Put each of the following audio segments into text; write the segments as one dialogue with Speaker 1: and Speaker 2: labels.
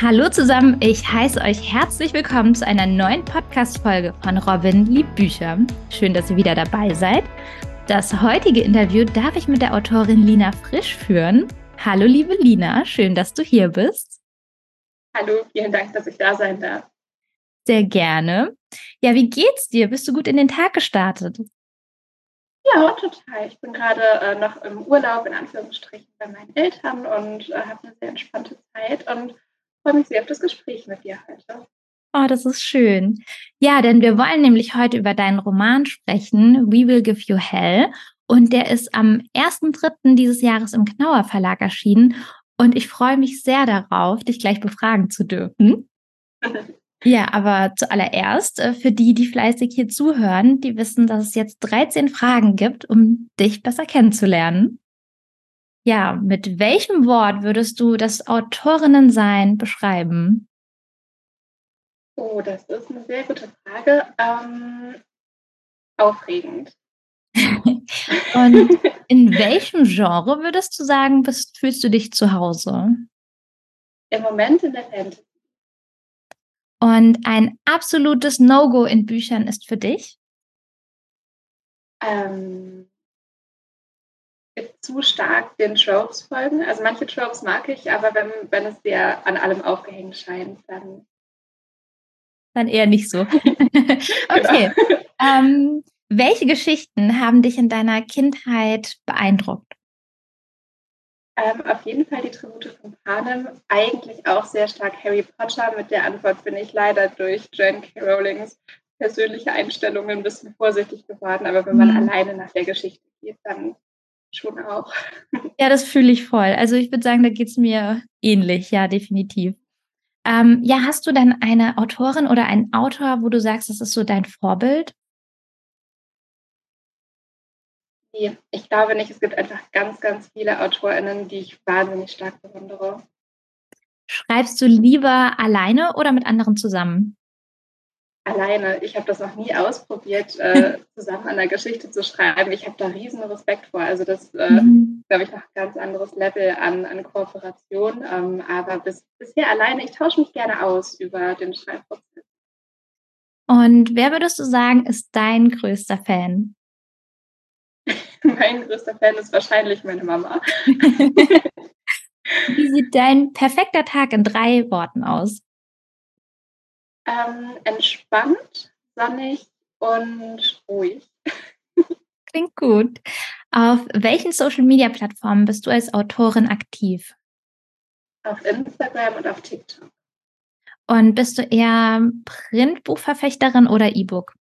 Speaker 1: Hallo zusammen, ich heiße euch herzlich willkommen zu einer neuen Podcast-Folge von Robin liebt Bücher. Schön, dass ihr wieder dabei seid. Das heutige Interview darf ich mit der Autorin Lina Frisch führen. Hallo, liebe Lina, schön, dass du hier bist.
Speaker 2: Hallo, vielen Dank, dass ich da sein darf.
Speaker 1: Sehr gerne. Ja, wie geht's dir? Bist du gut in den Tag gestartet?
Speaker 2: Ja, total. Ich bin gerade äh, noch im Urlaub in Anführungsstrichen bei meinen Eltern und äh, habe eine sehr entspannte Zeit und freue mich sehr auf das Gespräch mit dir heute.
Speaker 1: Oh, das ist schön. Ja, denn wir wollen nämlich heute über deinen Roman sprechen, We Will Give You Hell. Und der ist am 1.3. dieses Jahres im Knauer Verlag erschienen. Und ich freue mich sehr darauf, dich gleich befragen zu dürfen. Ja, aber zuallererst, äh, für die, die fleißig hier zuhören, die wissen, dass es jetzt 13 Fragen gibt, um dich besser kennenzulernen. Ja, mit welchem Wort würdest du das Autorinnensein beschreiben?
Speaker 2: Oh, das ist eine sehr gute Frage. Ähm, aufregend.
Speaker 1: Und in welchem Genre würdest du sagen, bist, fühlst du dich zu Hause?
Speaker 2: Im Moment in der Fantasy.
Speaker 1: Und ein absolutes No-Go in Büchern ist für dich?
Speaker 2: Ähm, zu stark den Tropes folgen. Also manche Tropes mag ich, aber wenn, wenn es dir an allem aufgehängt scheint, dann.
Speaker 1: Dann eher nicht so. okay. Genau. Ähm, welche Geschichten haben dich in deiner Kindheit beeindruckt?
Speaker 2: Ähm, auf jeden Fall die Tribute von Panem. Eigentlich auch sehr stark Harry Potter. Mit der Antwort bin ich leider durch Jan K. Rowlings persönliche Einstellungen ein bisschen vorsichtig geworden. Aber wenn man mhm. alleine nach der Geschichte geht, dann schon auch.
Speaker 1: Ja, das fühle ich voll. Also ich würde sagen, da geht es mir ähnlich, ja, definitiv. Ähm, ja, hast du denn eine Autorin oder einen Autor, wo du sagst, das ist so dein Vorbild?
Speaker 2: Nee, ich glaube nicht. Es gibt einfach ganz, ganz viele AutorInnen, die ich wahnsinnig stark bewundere.
Speaker 1: Schreibst du lieber alleine oder mit anderen zusammen?
Speaker 2: Alleine. Ich habe das noch nie ausprobiert, äh, zusammen an der Geschichte zu schreiben. Ich habe da riesen Respekt vor. Also das, äh, mhm. glaube ich, noch ein ganz anderes Level an, an Kooperation. Ähm, aber bis, bisher alleine, ich tausche mich gerne aus über den Schreibprozess.
Speaker 1: Und wer würdest du sagen, ist dein größter Fan?
Speaker 2: mein größter Fan ist wahrscheinlich meine Mama.
Speaker 1: Wie sieht dein perfekter Tag in drei Worten aus?
Speaker 2: Ähm, entspannt, sonnig und ruhig.
Speaker 1: Klingt gut. Auf welchen Social-Media-Plattformen bist du als Autorin aktiv?
Speaker 2: Auf Instagram und auf TikTok.
Speaker 1: Und bist du eher Printbuchverfechterin oder E-Book?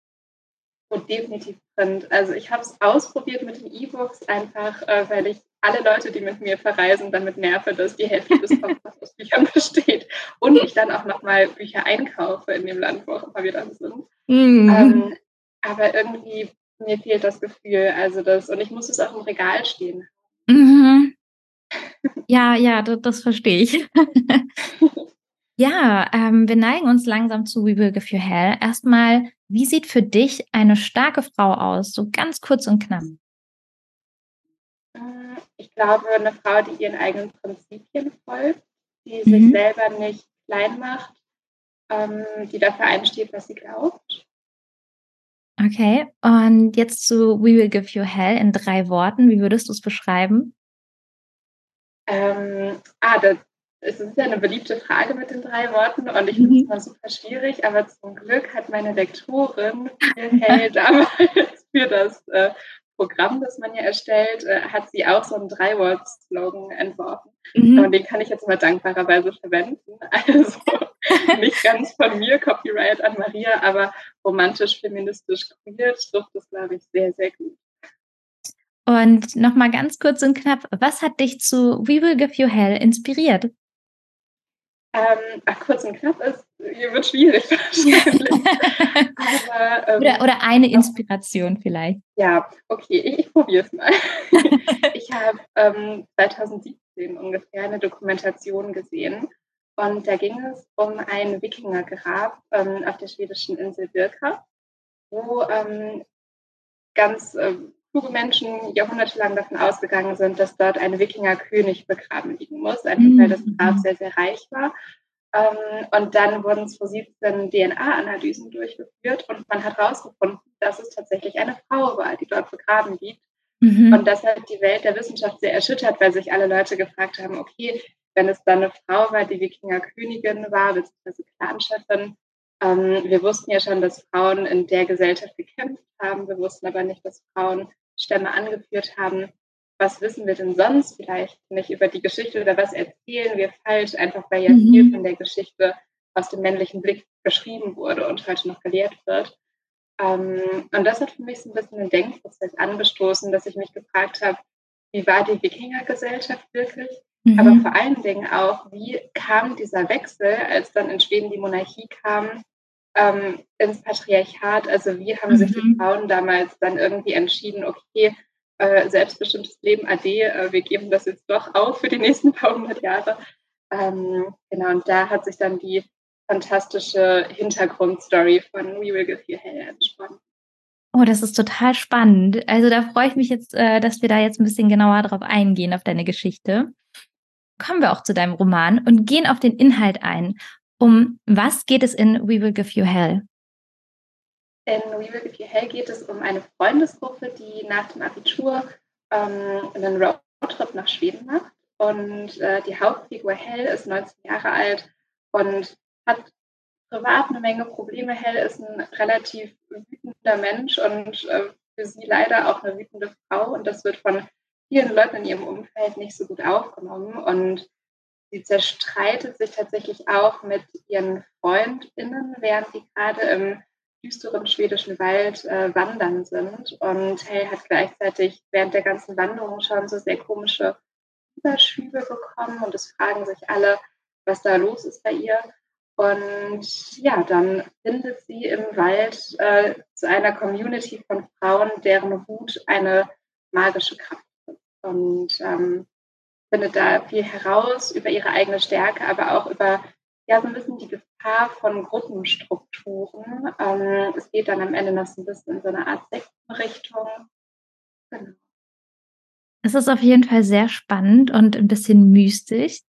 Speaker 2: Oh, definitiv Print. Also ich habe es ausprobiert mit den E-Books, einfach äh, weil ich alle Leute, die mit mir verreisen, damit nerve, dass die Hälfte des Koffers aus Büchern besteht und ich dann auch nochmal Bücher einkaufe in dem Land, wo auch immer wir dann sind. Mhm. Ähm, aber irgendwie, mir fehlt das Gefühl, also das, und ich muss es auch im Regal stehen.
Speaker 1: Mhm. Ja, ja, das, das verstehe ich. ja, ähm, wir neigen uns langsam zu We Will Give You Hell. Erstmal, wie sieht für dich eine starke Frau aus? So ganz kurz und knapp
Speaker 2: ich glaube, eine Frau, die ihren eigenen Prinzipien folgt, die mhm. sich selber nicht klein macht, ähm, die dafür einsteht, was sie glaubt.
Speaker 1: Okay, und jetzt zu We Will Give You Hell in drei Worten. Wie würdest du es beschreiben?
Speaker 2: Ähm, ah, das, es ist ja eine beliebte Frage mit den drei Worten und ich finde es mhm. immer super schwierig, aber zum Glück hat meine Lektorin Hell damals für das äh, Programm, das man ja erstellt, äh, hat sie auch so einen Drei-Wort-Slogan entworfen. Mhm. Und den kann ich jetzt mal dankbarerweise verwenden. Also nicht ganz von mir, Copyright an Maria, aber romantisch, feministisch, queer trifft das, glaube ich, sehr, sehr gut.
Speaker 1: Und nochmal ganz kurz und knapp, was hat dich zu We Will Give You Hell inspiriert?
Speaker 2: Ähm, ach, kurz und knapp ist, hier wird schwierig wahrscheinlich.
Speaker 1: Aber, ähm, oder, oder eine Inspiration vielleicht.
Speaker 2: Ja, okay, ich, ich probiere es mal. ich habe ähm, 2017 ungefähr eine Dokumentation gesehen und da ging es um ein Wikingergrab ähm, auf der schwedischen Insel Birka, wo ähm, ganz äh, kluge Menschen jahrhundertelang davon ausgegangen sind, dass dort ein Wikingerkönig begraben liegen muss, einfach weil das Grab mhm. sehr, sehr reich war. Ähm, und dann wurden 2017 DNA-Analysen durchgeführt und man hat herausgefunden, dass es tatsächlich eine Frau war, die dort begraben liegt. Mhm. Und das hat die Welt der Wissenschaft sehr erschüttert, weil sich alle Leute gefragt haben, okay, wenn es dann eine Frau war, die Wikingerkönigin war, beziehungsweise Clanchefin, ähm, wir wussten ja schon, dass Frauen in der Gesellschaft gekämpft haben. Wir wussten aber nicht, dass Frauen Stämme angeführt haben. Was wissen wir denn sonst vielleicht nicht über die Geschichte oder was erzählen wir falsch, einfach weil ja mhm. viel von der Geschichte aus dem männlichen Blick geschrieben wurde und heute noch gelehrt wird. Ähm, und das hat für mich so ein bisschen den Denkprozess angestoßen, dass ich mich gefragt habe, wie war die Wikingergesellschaft wirklich? Mhm. Aber vor allen Dingen auch, wie kam dieser Wechsel, als dann in Schweden die Monarchie kam, ähm, ins Patriarchat. Also wie haben mhm. sich die mhm. Frauen damals dann irgendwie entschieden, okay, äh, selbstbestimmtes Leben AD, äh, wir geben das jetzt doch auf für die nächsten paar hundert Jahre. Ähm, genau, und da hat sich dann die fantastische Hintergrundstory von We Will Give You Hell entsponnen.
Speaker 1: Oh, das ist total spannend. Also da freue ich mich jetzt, äh, dass wir da jetzt ein bisschen genauer drauf eingehen, auf deine Geschichte. Kommen wir auch zu deinem Roman und gehen auf den Inhalt ein. Um was geht es in We Will Give You Hell?
Speaker 2: In We Will Give You Hell geht es um eine Freundesgruppe, die nach dem Abitur ähm, einen Roadtrip nach Schweden macht. Und äh, die Hauptfigur Hell ist 19 Jahre alt und hat privat eine Menge Probleme. Hell ist ein relativ wütender Mensch und äh, für sie leider auch eine wütende Frau. Und das wird von vielen Leuten in ihrem Umfeld nicht so gut aufgenommen. Und Sie zerstreitet sich tatsächlich auch mit ihren FreundInnen, während sie gerade im düsteren schwedischen Wald äh, wandern sind. Und Hell hat gleichzeitig während der ganzen Wanderung schon so sehr komische Überschübe bekommen und es fragen sich alle, was da los ist bei ihr. Und ja, dann findet sie im Wald äh, zu einer Community von Frauen, deren Wut eine magische Kraft ist. Und ähm, findet da viel heraus über ihre eigene Stärke, aber auch über ja, so ein bisschen die Gefahr von Gruppenstrukturen. Ähm, es geht dann am Ende noch so ein bisschen in so eine Art Sektenrichtung.
Speaker 1: Genau. Es ist auf jeden Fall sehr spannend und ein bisschen mystisch.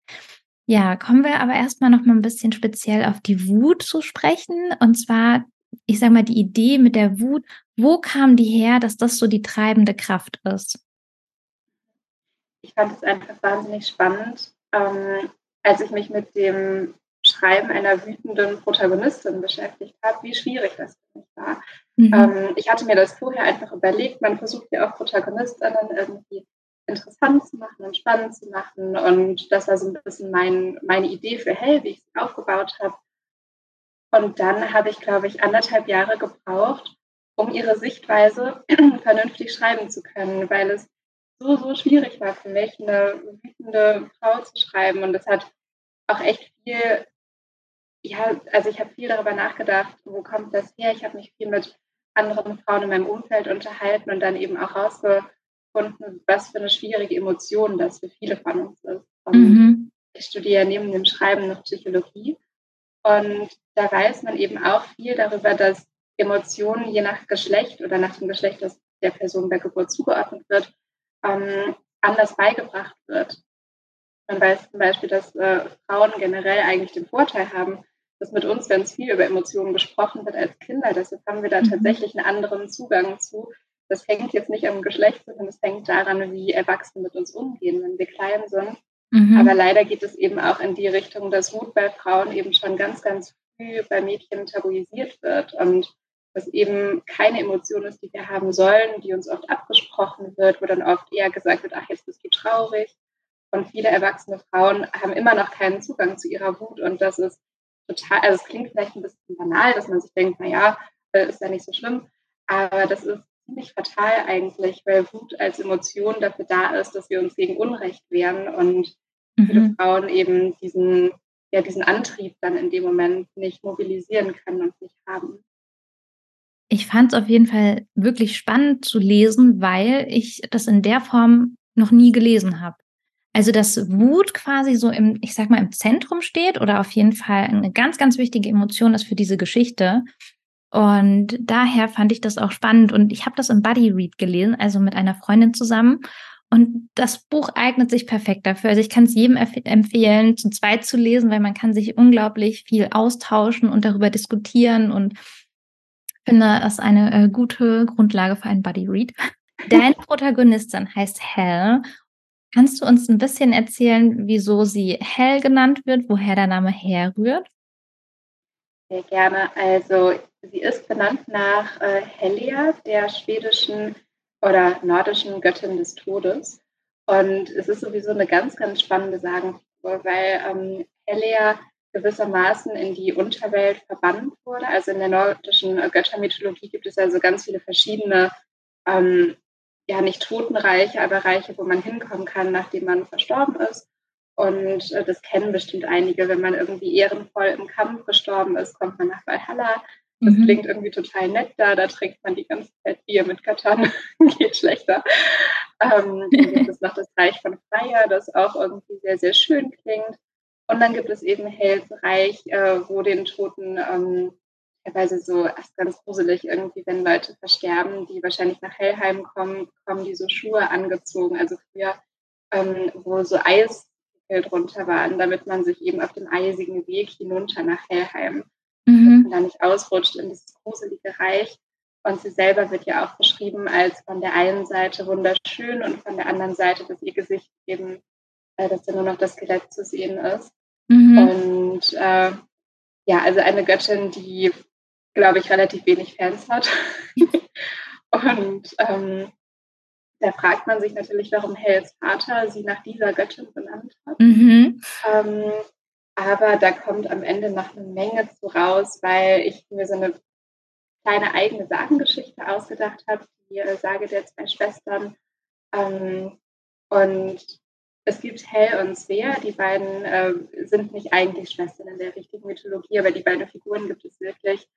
Speaker 1: Ja, kommen wir aber erstmal noch mal ein bisschen speziell auf die Wut zu sprechen. Und zwar, ich sage mal, die Idee mit der Wut, wo kam die her, dass das so die treibende Kraft ist?
Speaker 2: ich fand es einfach wahnsinnig spannend, ähm, als ich mich mit dem Schreiben einer wütenden Protagonistin beschäftigt habe, wie schwierig das für mich war. Mhm. Ähm, ich hatte mir das vorher einfach überlegt, man versucht ja auch Protagonistinnen irgendwie interessant zu machen und spannend zu machen. Und das war so ein bisschen mein, meine Idee für Hell, wie ich es aufgebaut habe. Und dann habe ich, glaube ich, anderthalb Jahre gebraucht, um ihre Sichtweise vernünftig schreiben zu können, weil es so, so schwierig war für mich, eine wütende Frau zu schreiben. Und das hat auch echt viel, ja, also ich habe viel darüber nachgedacht, wo kommt das her? Ich habe mich viel mit anderen Frauen in meinem Umfeld unterhalten und dann eben auch rausgefunden, was für eine schwierige Emotion das für viele von uns ist. Mhm. Ich studiere neben dem Schreiben noch Psychologie und da weiß man eben auch viel darüber, dass Emotionen je nach Geschlecht oder nach dem Geschlecht, das der Person bei Geburt zugeordnet wird, ähm, anders beigebracht wird. Man weiß zum Beispiel, dass äh, Frauen generell eigentlich den Vorteil haben, dass mit uns ganz viel über Emotionen gesprochen wird als Kinder. Deshalb haben wir da mhm. tatsächlich einen anderen Zugang zu. Das hängt jetzt nicht am Geschlecht, sondern es hängt daran, wie Erwachsene mit uns umgehen, wenn wir klein sind. Mhm. Aber leider geht es eben auch in die Richtung, dass Wut bei Frauen eben schon ganz, ganz früh bei Mädchen tabuisiert wird. Und was eben keine Emotion ist, die wir haben sollen, die uns oft abgesprochen wird, wo dann oft eher gesagt wird, ach, jetzt bist du traurig. Und viele erwachsene Frauen haben immer noch keinen Zugang zu ihrer Wut. Und das ist total, also es klingt vielleicht ein bisschen banal, dass man sich denkt, naja, äh, ist ja nicht so schlimm. Aber das ist ziemlich fatal eigentlich, weil Wut als Emotion dafür da ist, dass wir uns gegen Unrecht wehren und mhm. viele Frauen eben diesen, ja, diesen Antrieb dann in dem Moment nicht mobilisieren können und nicht haben.
Speaker 1: Ich fand es auf jeden Fall wirklich spannend zu lesen, weil ich das in der Form noch nie gelesen habe. Also, dass Wut quasi so im, ich sag mal, im Zentrum steht oder auf jeden Fall eine ganz, ganz wichtige Emotion ist für diese Geschichte. Und daher fand ich das auch spannend. Und ich habe das im Buddy Read gelesen, also mit einer Freundin zusammen. Und das Buch eignet sich perfekt dafür. Also ich kann es jedem empfehlen, zu zweit zu lesen, weil man kann sich unglaublich viel austauschen und darüber diskutieren und finde es eine äh, gute Grundlage für einen Buddy Read. Deine Protagonistin heißt Hell. Kannst du uns ein bisschen erzählen, wieso sie Hell genannt wird, woher der Name herrührt?
Speaker 2: Sehr gerne. Also sie ist benannt nach äh, Helia, der schwedischen oder nordischen Göttin des Todes. Und es ist sowieso eine ganz, ganz spannende Sagenfigur, weil ähm, Helia gewissermaßen in die Unterwelt verbannt wurde. Also in der nordischen Göttermythologie gibt es also ganz viele verschiedene, ähm, ja nicht Totenreiche, aber Reiche, wo man hinkommen kann, nachdem man verstorben ist. Und äh, das kennen bestimmt einige, wenn man irgendwie ehrenvoll im Kampf gestorben ist, kommt man nach Valhalla. Das mhm. klingt irgendwie total nett da, da trinkt man die ganze Zeit Bier mit Göttern, geht schlechter. Ähm, dann gibt es noch das Reich von Freier, das auch irgendwie sehr, sehr schön klingt. Und dann gibt es eben Hells Reich, äh, wo den Toten ähm, teilweise so erst ganz gruselig irgendwie, wenn Leute versterben, die wahrscheinlich nach Hellheim kommen, kommen die so Schuhe angezogen. Also früher, ähm, wo so Eis drunter waren, damit man sich eben auf dem eisigen Weg hinunter nach Hellheim mhm. da nicht ausrutscht in dieses gruselige Reich. Und sie selber wird ja auch beschrieben als von der einen Seite wunderschön und von der anderen Seite, dass ihr Gesicht eben, äh, dass da nur noch das Skelett zu sehen ist. Mhm. Und äh, ja, also eine Göttin, die, glaube ich, relativ wenig Fans hat. und ähm, da fragt man sich natürlich, warum Hells Vater sie nach dieser Göttin benannt hat. Mhm. Ähm, aber da kommt am Ende noch eine Menge zu raus, weil ich mir so eine kleine eigene Sagengeschichte ausgedacht habe, die äh, Sage der zwei Schwestern. Ähm, und es gibt Hell und Svea, die beiden äh, sind nicht eigentlich Schwestern in der richtigen Mythologie, aber die beiden Figuren gibt es wirklich.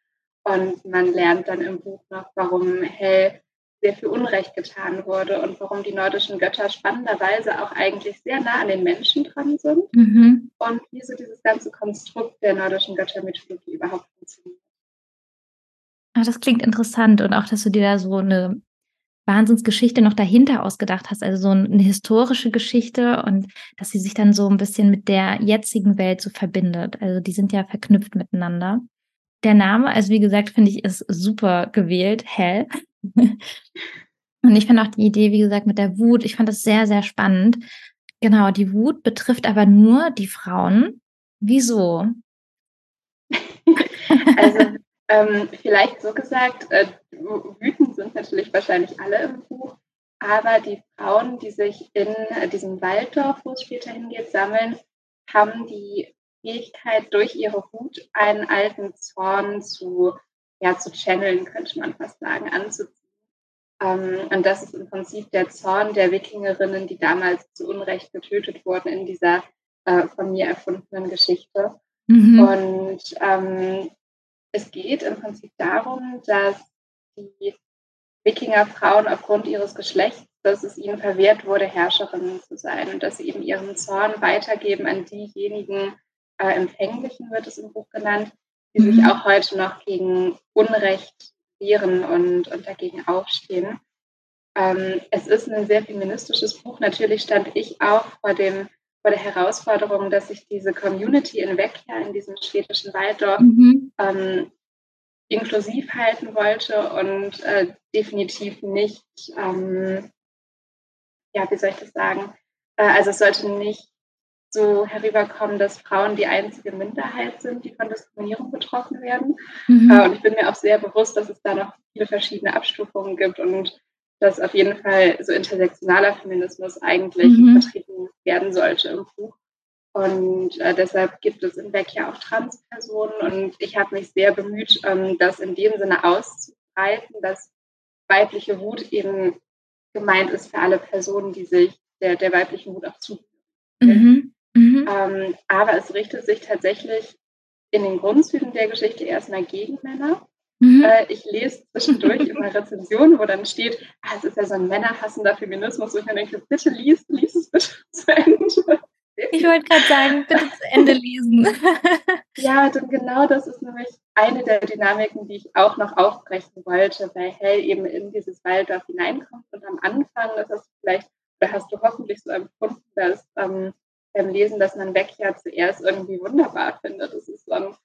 Speaker 2: Und man lernt dann im Buch noch, warum Hell sehr viel Unrecht getan wurde und warum die nordischen Götter spannenderweise auch eigentlich sehr nah an den Menschen dran sind mhm. und wie so dieses ganze Konstrukt der nordischen Göttermythologie überhaupt funktioniert.
Speaker 1: Ach, das klingt interessant und auch, dass du dir da so eine Wahnsinnsgeschichte noch dahinter ausgedacht hast, also so eine historische Geschichte und dass sie sich dann so ein bisschen mit der jetzigen Welt so verbindet. Also die sind ja verknüpft miteinander. Der Name, also wie gesagt, finde ich, ist super gewählt, Hell. Und ich finde auch die Idee, wie gesagt, mit der Wut, ich fand das sehr, sehr spannend. Genau, die Wut betrifft aber nur die Frauen. Wieso?
Speaker 2: also ähm, vielleicht so gesagt, äh, wütend sind natürlich wahrscheinlich alle im Buch, aber die Frauen, die sich in diesem Walddorf, wo es später hingeht, sammeln, haben die Fähigkeit, durch ihre Wut einen alten Zorn zu ja, zu channeln, könnte man fast sagen, anzuziehen. Ähm, und das ist im Prinzip der Zorn der Wikingerinnen, die damals zu Unrecht getötet wurden in dieser äh, von mir erfundenen Geschichte. Mhm. Und ähm, es geht im Prinzip darum, dass die Wikingerfrauen aufgrund ihres Geschlechts, dass es ihnen verwehrt wurde, Herrscherinnen zu sein und dass sie eben ihren Zorn weitergeben an diejenigen, äh, Empfänglichen wird es im Buch genannt, die mhm. sich auch heute noch gegen Unrecht wehren und, und dagegen aufstehen. Ähm, es ist ein sehr feministisches Buch. Natürlich stand ich auch vor, dem, vor der Herausforderung, dass ich diese Community in Vecchia, in diesem schwedischen Walddorf, mhm. ähm, inklusiv halten wollte und äh, definitiv nicht, ähm, ja, wie soll ich das sagen? Äh, also es sollte nicht so herüberkommen, dass Frauen die einzige Minderheit sind, die von Diskriminierung betroffen werden. Mhm. Äh, und ich bin mir auch sehr bewusst, dass es da noch viele verschiedene Abstufungen gibt und dass auf jeden Fall so intersektionaler Feminismus eigentlich mhm. vertreten werden sollte im Buch. Und äh, deshalb gibt es in Beck ja auch Transpersonen und ich habe mich sehr bemüht, ähm, das in dem Sinne auszubreiten, dass weibliche Wut eben gemeint ist für alle Personen, die sich der, der weiblichen Wut auch zufügen. Mhm. Mhm. Ähm, aber es richtet sich tatsächlich in den Grundzügen der Geschichte erstmal gegen Männer. Mhm. Äh, ich lese zwischendurch immer Rezensionen, wo dann steht, ah, es ist ja so ein männerhassender Feminismus. Und ich mir denke, bitte lies, lies es bitte zu Ende.
Speaker 1: Ich wollte gerade sagen, bitte zu Ende lesen.
Speaker 2: ja, denn genau das ist nämlich eine der Dynamiken, die ich auch noch aufbrechen wollte, weil Hell eben in dieses Walddorf hineinkommt und am Anfang, das hast du vielleicht oder hast du hoffentlich so empfunden, dass ähm, beim Lesen, dass man Beck ja zuerst irgendwie wunderbar findet. Es ist so ein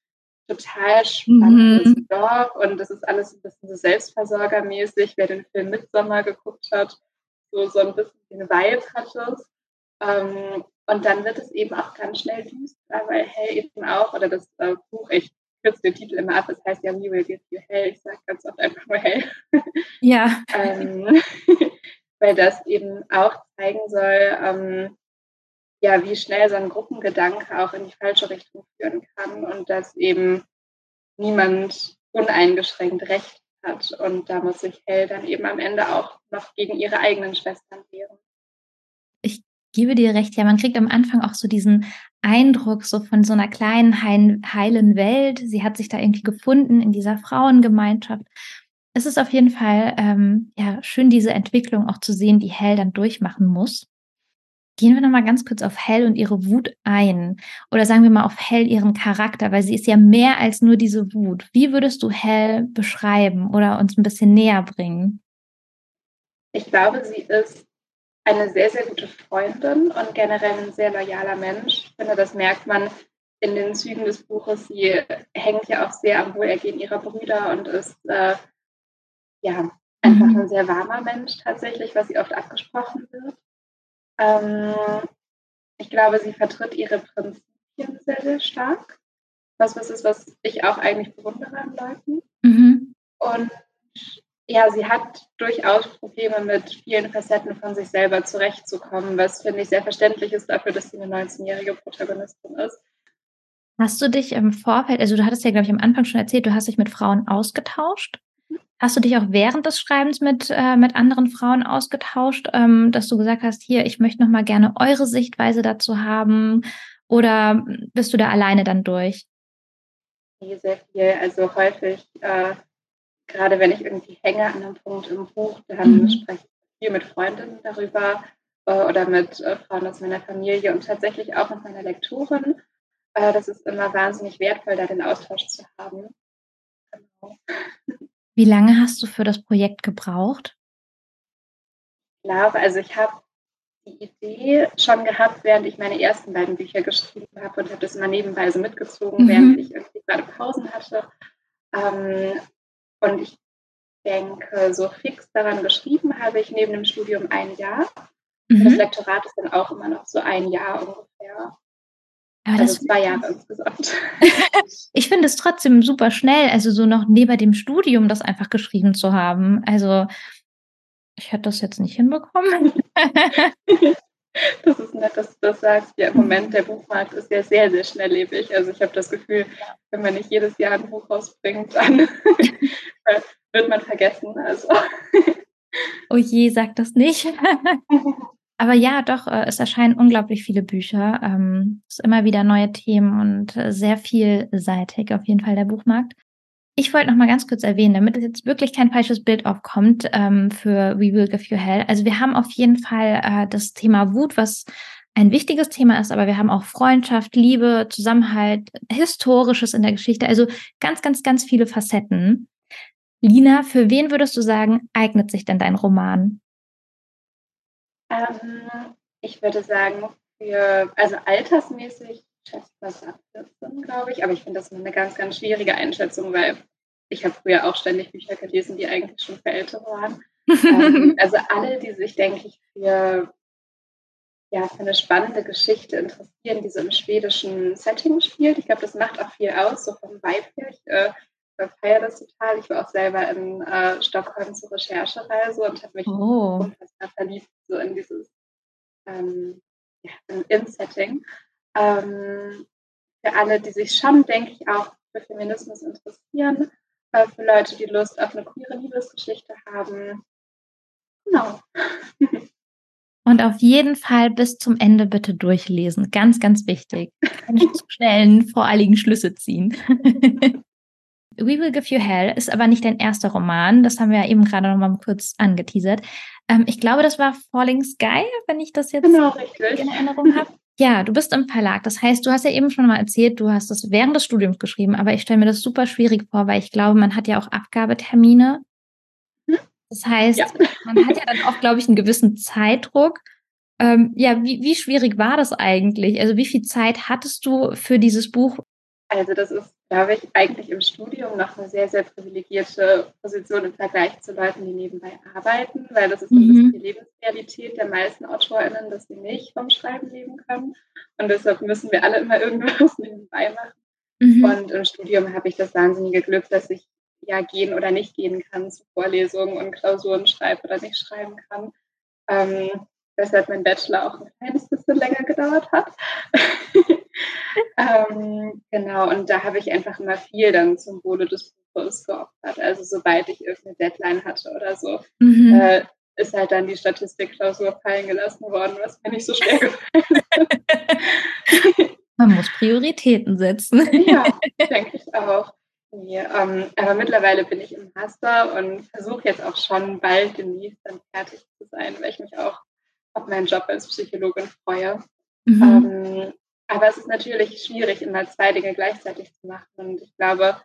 Speaker 2: total spannendes mhm. Dorf und das ist alles ein bisschen so selbstversorgermäßig. Wer den Film Midsommer geguckt hat, so, so ein bisschen den Vibe hat es. Ähm, und dann wird es eben auch ganz schnell düster, weil Hell eben auch, oder das äh, Buch, ich kürze den Titel immer ab, es heißt ja We Will Give You Hell, ich sage ganz oft einfach nur Hell.
Speaker 1: Ja.
Speaker 2: ähm, weil das eben auch zeigen soll, ähm, ja, wie schnell so ein Gruppengedanke auch in die falsche Richtung führen kann und dass eben niemand uneingeschränkt Recht hat. Und da muss sich Hell dann eben am Ende auch noch gegen ihre eigenen Schwestern wehren.
Speaker 1: Ich gebe dir recht, ja, man kriegt am Anfang auch so diesen Eindruck so von so einer kleinen heilen Welt. Sie hat sich da irgendwie gefunden in dieser Frauengemeinschaft. Es ist auf jeden Fall ähm, ja schön, diese Entwicklung auch zu sehen, die Hell dann durchmachen muss. Gehen wir nochmal ganz kurz auf Hell und ihre Wut ein. Oder sagen wir mal auf Hell ihren Charakter, weil sie ist ja mehr als nur diese Wut. Wie würdest du Hell beschreiben oder uns ein bisschen näher bringen?
Speaker 2: Ich glaube, sie ist eine sehr, sehr gute Freundin und generell ein sehr loyaler Mensch. Ich finde, das merkt man in den Zügen des Buches. Sie hängt ja auch sehr am Wohlergehen ihrer Brüder und ist äh, ja einfach mhm. ein sehr warmer Mensch tatsächlich, was sie oft abgesprochen wird. Ähm, ich glaube, sie vertritt ihre Prinzipien sehr, sehr stark. Was, was ist, was ich auch eigentlich bewundere an Leuten. Mhm. Und ja, sie hat durchaus Probleme mit vielen Facetten von sich selber zurechtzukommen, was finde ich sehr verständlich ist dafür, dass sie eine 19-jährige Protagonistin ist.
Speaker 1: Hast du dich im Vorfeld, also du hattest ja, glaube ich, am Anfang schon erzählt, du hast dich mit Frauen ausgetauscht. Hast du dich auch während des Schreibens mit, äh, mit anderen Frauen ausgetauscht, ähm, dass du gesagt hast, hier, ich möchte noch mal gerne eure Sichtweise dazu haben? Oder bist du da alleine dann durch?
Speaker 2: Nee, sehr viel. Also häufig, äh, gerade wenn ich irgendwie hänge an einem Punkt im Buch, dann mhm. spreche ich viel mit Freundinnen darüber äh, oder mit äh, Frauen aus meiner Familie und tatsächlich auch mit meiner Lektorin. Äh, das ist immer wahnsinnig wertvoll, da den Austausch zu haben. Genau.
Speaker 1: Wie lange hast du für das Projekt gebraucht?
Speaker 2: Ich glaube, also ich habe die Idee schon gehabt, während ich meine ersten beiden Bücher geschrieben habe und habe das immer nebenbei so mitgezogen, mhm. während ich irgendwie gerade Pausen hatte. Ähm, und ich denke, so fix daran geschrieben habe ich neben dem Studium ein Jahr. Mhm. Das Lektorat ist dann auch immer noch so ein Jahr ungefähr. Aber also das zwei Jahre insgesamt.
Speaker 1: ich finde es trotzdem super schnell, also so noch neben dem Studium das einfach geschrieben zu haben. Also ich hätte das jetzt nicht hinbekommen.
Speaker 2: das ist nett, dass du das sagst. Ja, im Moment, der Buchmarkt ist ja sehr, sehr schnelllebig. Also ich habe das Gefühl, wenn man nicht jedes Jahr ein Buch rausbringt, dann wird man vergessen. Also.
Speaker 1: oh je, sag das nicht. Aber ja, doch, äh, es erscheinen unglaublich viele Bücher. Ähm, es ist immer wieder neue Themen und äh, sehr vielseitig auf jeden Fall der Buchmarkt. Ich wollte noch mal ganz kurz erwähnen, damit jetzt wirklich kein falsches Bild aufkommt ähm, für We Will Give You Hell. Also wir haben auf jeden Fall äh, das Thema Wut, was ein wichtiges Thema ist, aber wir haben auch Freundschaft, Liebe, Zusammenhalt, Historisches in der Geschichte. Also ganz, ganz, ganz viele Facetten. Lina, für wen würdest du sagen, eignet sich denn dein Roman?
Speaker 2: Ähm, ich würde sagen, für, also altersmäßig das ab 14, glaube ich, aber ich finde das eine ganz, ganz schwierige Einschätzung, weil ich habe früher auch ständig Bücher gelesen, die eigentlich schon für Ältere waren. ähm, also alle, die sich, denke ich, für, ja, für eine spannende Geschichte interessieren, die so im schwedischen Setting spielt. Ich glaube, das macht auch viel aus, so vom Vibe her. Ich äh, feiere das total. Ich war auch selber in äh, Stockholm zur Recherchereise und habe mich oh. unfassbar verliebt so in dieses ähm, ja, In-Setting. Ähm, für alle, die sich schon, denke ich, auch für Feminismus interessieren, äh, für Leute, die Lust auf eine queere Liebesgeschichte haben. Genau.
Speaker 1: Und auf jeden Fall bis zum Ende bitte durchlesen. Ganz, ganz wichtig. Keine zu schnellen, voreiligen Schlüsse ziehen. We Will Give You Hell ist aber nicht dein erster Roman. Das haben wir ja eben gerade noch mal kurz angeteasert. Ähm, ich glaube, das war Falling Sky, wenn ich das jetzt genau, in Erinnerung habe. Ja, du bist im Verlag. Das heißt, du hast ja eben schon mal erzählt, du hast das während des Studiums geschrieben, aber ich stelle mir das super schwierig vor, weil ich glaube, man hat ja auch Abgabetermine. Hm? Das heißt, ja. man hat ja dann auch, glaube ich, einen gewissen Zeitdruck. Ähm, ja, wie, wie schwierig war das eigentlich? Also wie viel Zeit hattest du für dieses Buch?
Speaker 2: Also das ist, glaube ich, eigentlich im Studium noch eine sehr, sehr privilegierte Position im Vergleich zu Leuten, die nebenbei arbeiten, weil das ist mhm. die Lebensrealität der meisten AutorInnen, dass sie nicht vom Schreiben leben können. Und deshalb müssen wir alle immer irgendwas nebenbei machen. Mhm. Und im Studium habe ich das wahnsinnige Glück, dass ich ja gehen oder nicht gehen kann zu Vorlesungen und Klausuren schreibe oder nicht schreiben kann. Ähm, weshalb mein Bachelor auch ein kleines bisschen länger gedauert hat. ähm, genau, und da habe ich einfach immer viel dann zum Wohle des Buches geopfert. Also sobald ich irgendeine Deadline hatte oder so, mhm. äh, ist halt dann die Statistikklausur fallen gelassen worden, was mir nicht so schwer gefallen ist.
Speaker 1: Man muss Prioritäten setzen.
Speaker 2: ja, denke ich auch. Nee, ähm, aber mittlerweile bin ich im Master und versuche jetzt auch schon bald demnächst dann fertig zu sein, weil ich mich auch auf meinen Job als Psychologin freue. Mhm. Ähm, aber es ist natürlich schwierig, immer zwei Dinge gleichzeitig zu machen. Und ich glaube,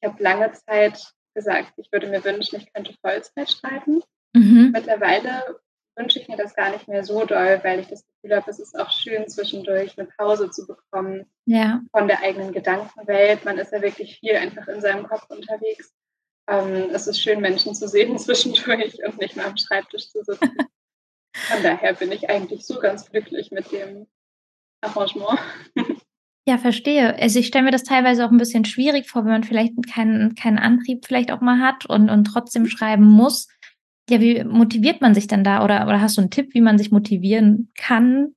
Speaker 2: ich habe lange Zeit gesagt, ich würde mir wünschen, ich könnte Vollzeit schreiben. Mhm. Mittlerweile wünsche ich mir das gar nicht mehr so doll, weil ich das Gefühl habe, es ist auch schön, zwischendurch eine Pause zu bekommen ja. von der eigenen Gedankenwelt. Man ist ja wirklich viel einfach in seinem Kopf unterwegs. Ähm, es ist schön, Menschen zu sehen zwischendurch und nicht nur am Schreibtisch zu sitzen. Von daher bin ich eigentlich so ganz glücklich mit dem Arrangement.
Speaker 1: Ja, verstehe. Also ich stelle mir das teilweise auch ein bisschen schwierig vor, wenn man vielleicht keinen, keinen Antrieb vielleicht auch mal hat und, und trotzdem schreiben muss. Ja, wie motiviert man sich denn da? Oder, oder hast du einen Tipp, wie man sich motivieren kann?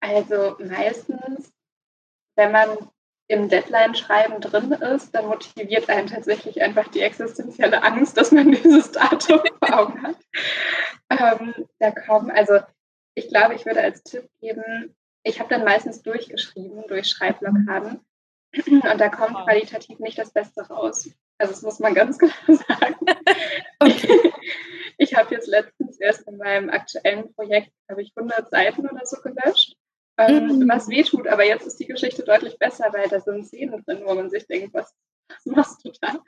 Speaker 2: Also meistens, wenn man im Deadline-Schreiben drin ist, dann motiviert einen tatsächlich einfach die existenzielle Angst, dass man dieses Datum vor Augen hat. Ähm, da kommen, also ich glaube, ich würde als Tipp geben, ich habe dann meistens durchgeschrieben durch Schreibblockaden und da kommt qualitativ nicht das Beste raus. Also das muss man ganz klar sagen. okay. Ich habe jetzt letztens erst in meinem aktuellen Projekt, habe ich 100 Seiten oder so gelöscht, mhm. was wehtut. Aber jetzt ist die Geschichte deutlich besser, weil da sind Szenen drin, wo man sich denkt, was, was machst du da?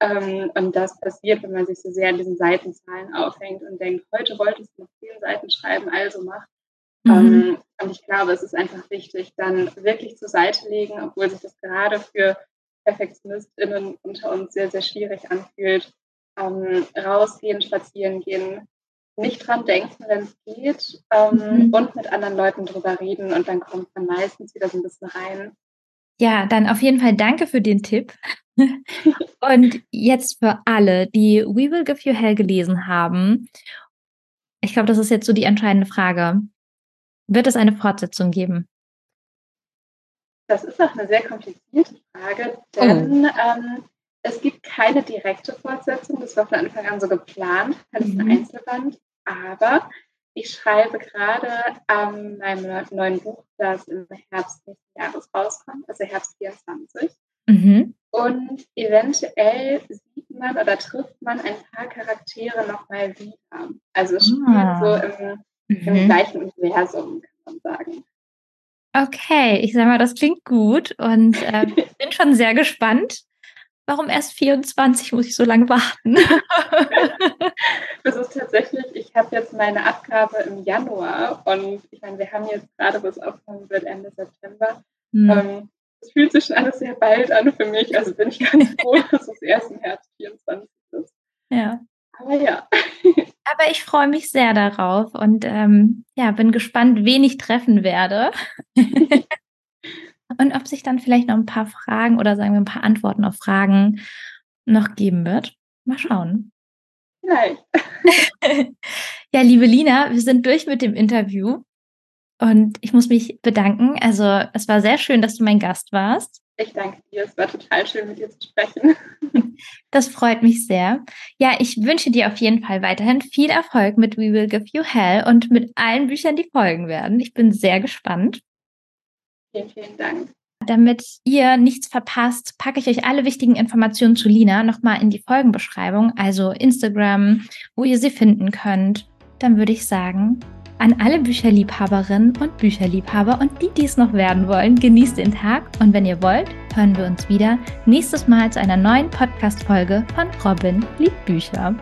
Speaker 2: Ähm, und das passiert, wenn man sich so sehr an diesen Seitenzahlen aufhängt und denkt, heute wolltest du noch zehn Seiten schreiben, also mach. Mhm. Ähm, und ich glaube, es ist einfach wichtig, dann wirklich zur Seite legen, obwohl sich das gerade für PerfektionistInnen unter uns sehr, sehr schwierig anfühlt. Ähm, rausgehen, spazieren gehen, nicht dran denken, wenn es geht ähm, mhm. und mit anderen Leuten drüber reden und dann kommt man meistens wieder so ein bisschen rein.
Speaker 1: Ja, dann auf jeden Fall danke für den Tipp. und jetzt für alle, die We Will Give You Hell gelesen haben. Ich glaube, das ist jetzt so die entscheidende Frage. Wird es eine Fortsetzung geben?
Speaker 2: Das ist auch eine sehr komplizierte Frage, denn oh. ähm, es gibt keine direkte Fortsetzung. Das war von Anfang an so geplant, als mhm. ein Einzelband. Aber ich schreibe gerade an meinem neuen Buch, das im Herbst nächsten Jahres rauskommt, also Herbst 24. Mhm. Und eventuell sieht man oder trifft man ein paar Charaktere nochmal wieder. Also es spielt ah. so im, im mhm. gleichen Universum, kann man sagen.
Speaker 1: Okay, ich sag mal, das klingt gut und äh, bin schon sehr gespannt. Warum erst 24 muss ich so lange warten?
Speaker 2: das ist tatsächlich, ich habe jetzt meine Abgabe im Januar und ich meine, wir haben jetzt gerade, was aufgenommen wird, Ende September. Hm. Ähm, es fühlt sich schon alles sehr bald an für mich, also bin ich ganz froh, dass es erst im Herbst 24 ist.
Speaker 1: Ja.
Speaker 2: Aber ja.
Speaker 1: Aber ich freue mich sehr darauf und ähm, ja, bin gespannt, wen ich treffen werde. und ob sich dann vielleicht noch ein paar Fragen oder sagen wir ein paar Antworten auf Fragen noch geben wird. Mal schauen.
Speaker 2: Nein.
Speaker 1: ja, liebe Lina, wir sind durch mit dem Interview und ich muss mich bedanken. Also, es war sehr schön, dass du mein Gast warst.
Speaker 2: Ich danke dir. Es war total schön, mit dir zu sprechen.
Speaker 1: Das freut mich sehr. Ja, ich wünsche dir auf jeden Fall weiterhin viel Erfolg mit We Will Give You Hell und mit allen Büchern, die folgen werden. Ich bin sehr gespannt.
Speaker 2: Vielen, vielen Dank.
Speaker 1: Damit ihr nichts verpasst, packe ich euch alle wichtigen Informationen zu Lina nochmal in die Folgenbeschreibung, also Instagram, wo ihr sie finden könnt. Dann würde ich sagen, an alle Bücherliebhaberinnen und Bücherliebhaber und die, die es noch werden wollen, genießt den Tag und wenn ihr wollt, hören wir uns wieder nächstes Mal zu einer neuen Podcast-Folge von Robin liebt Bücher.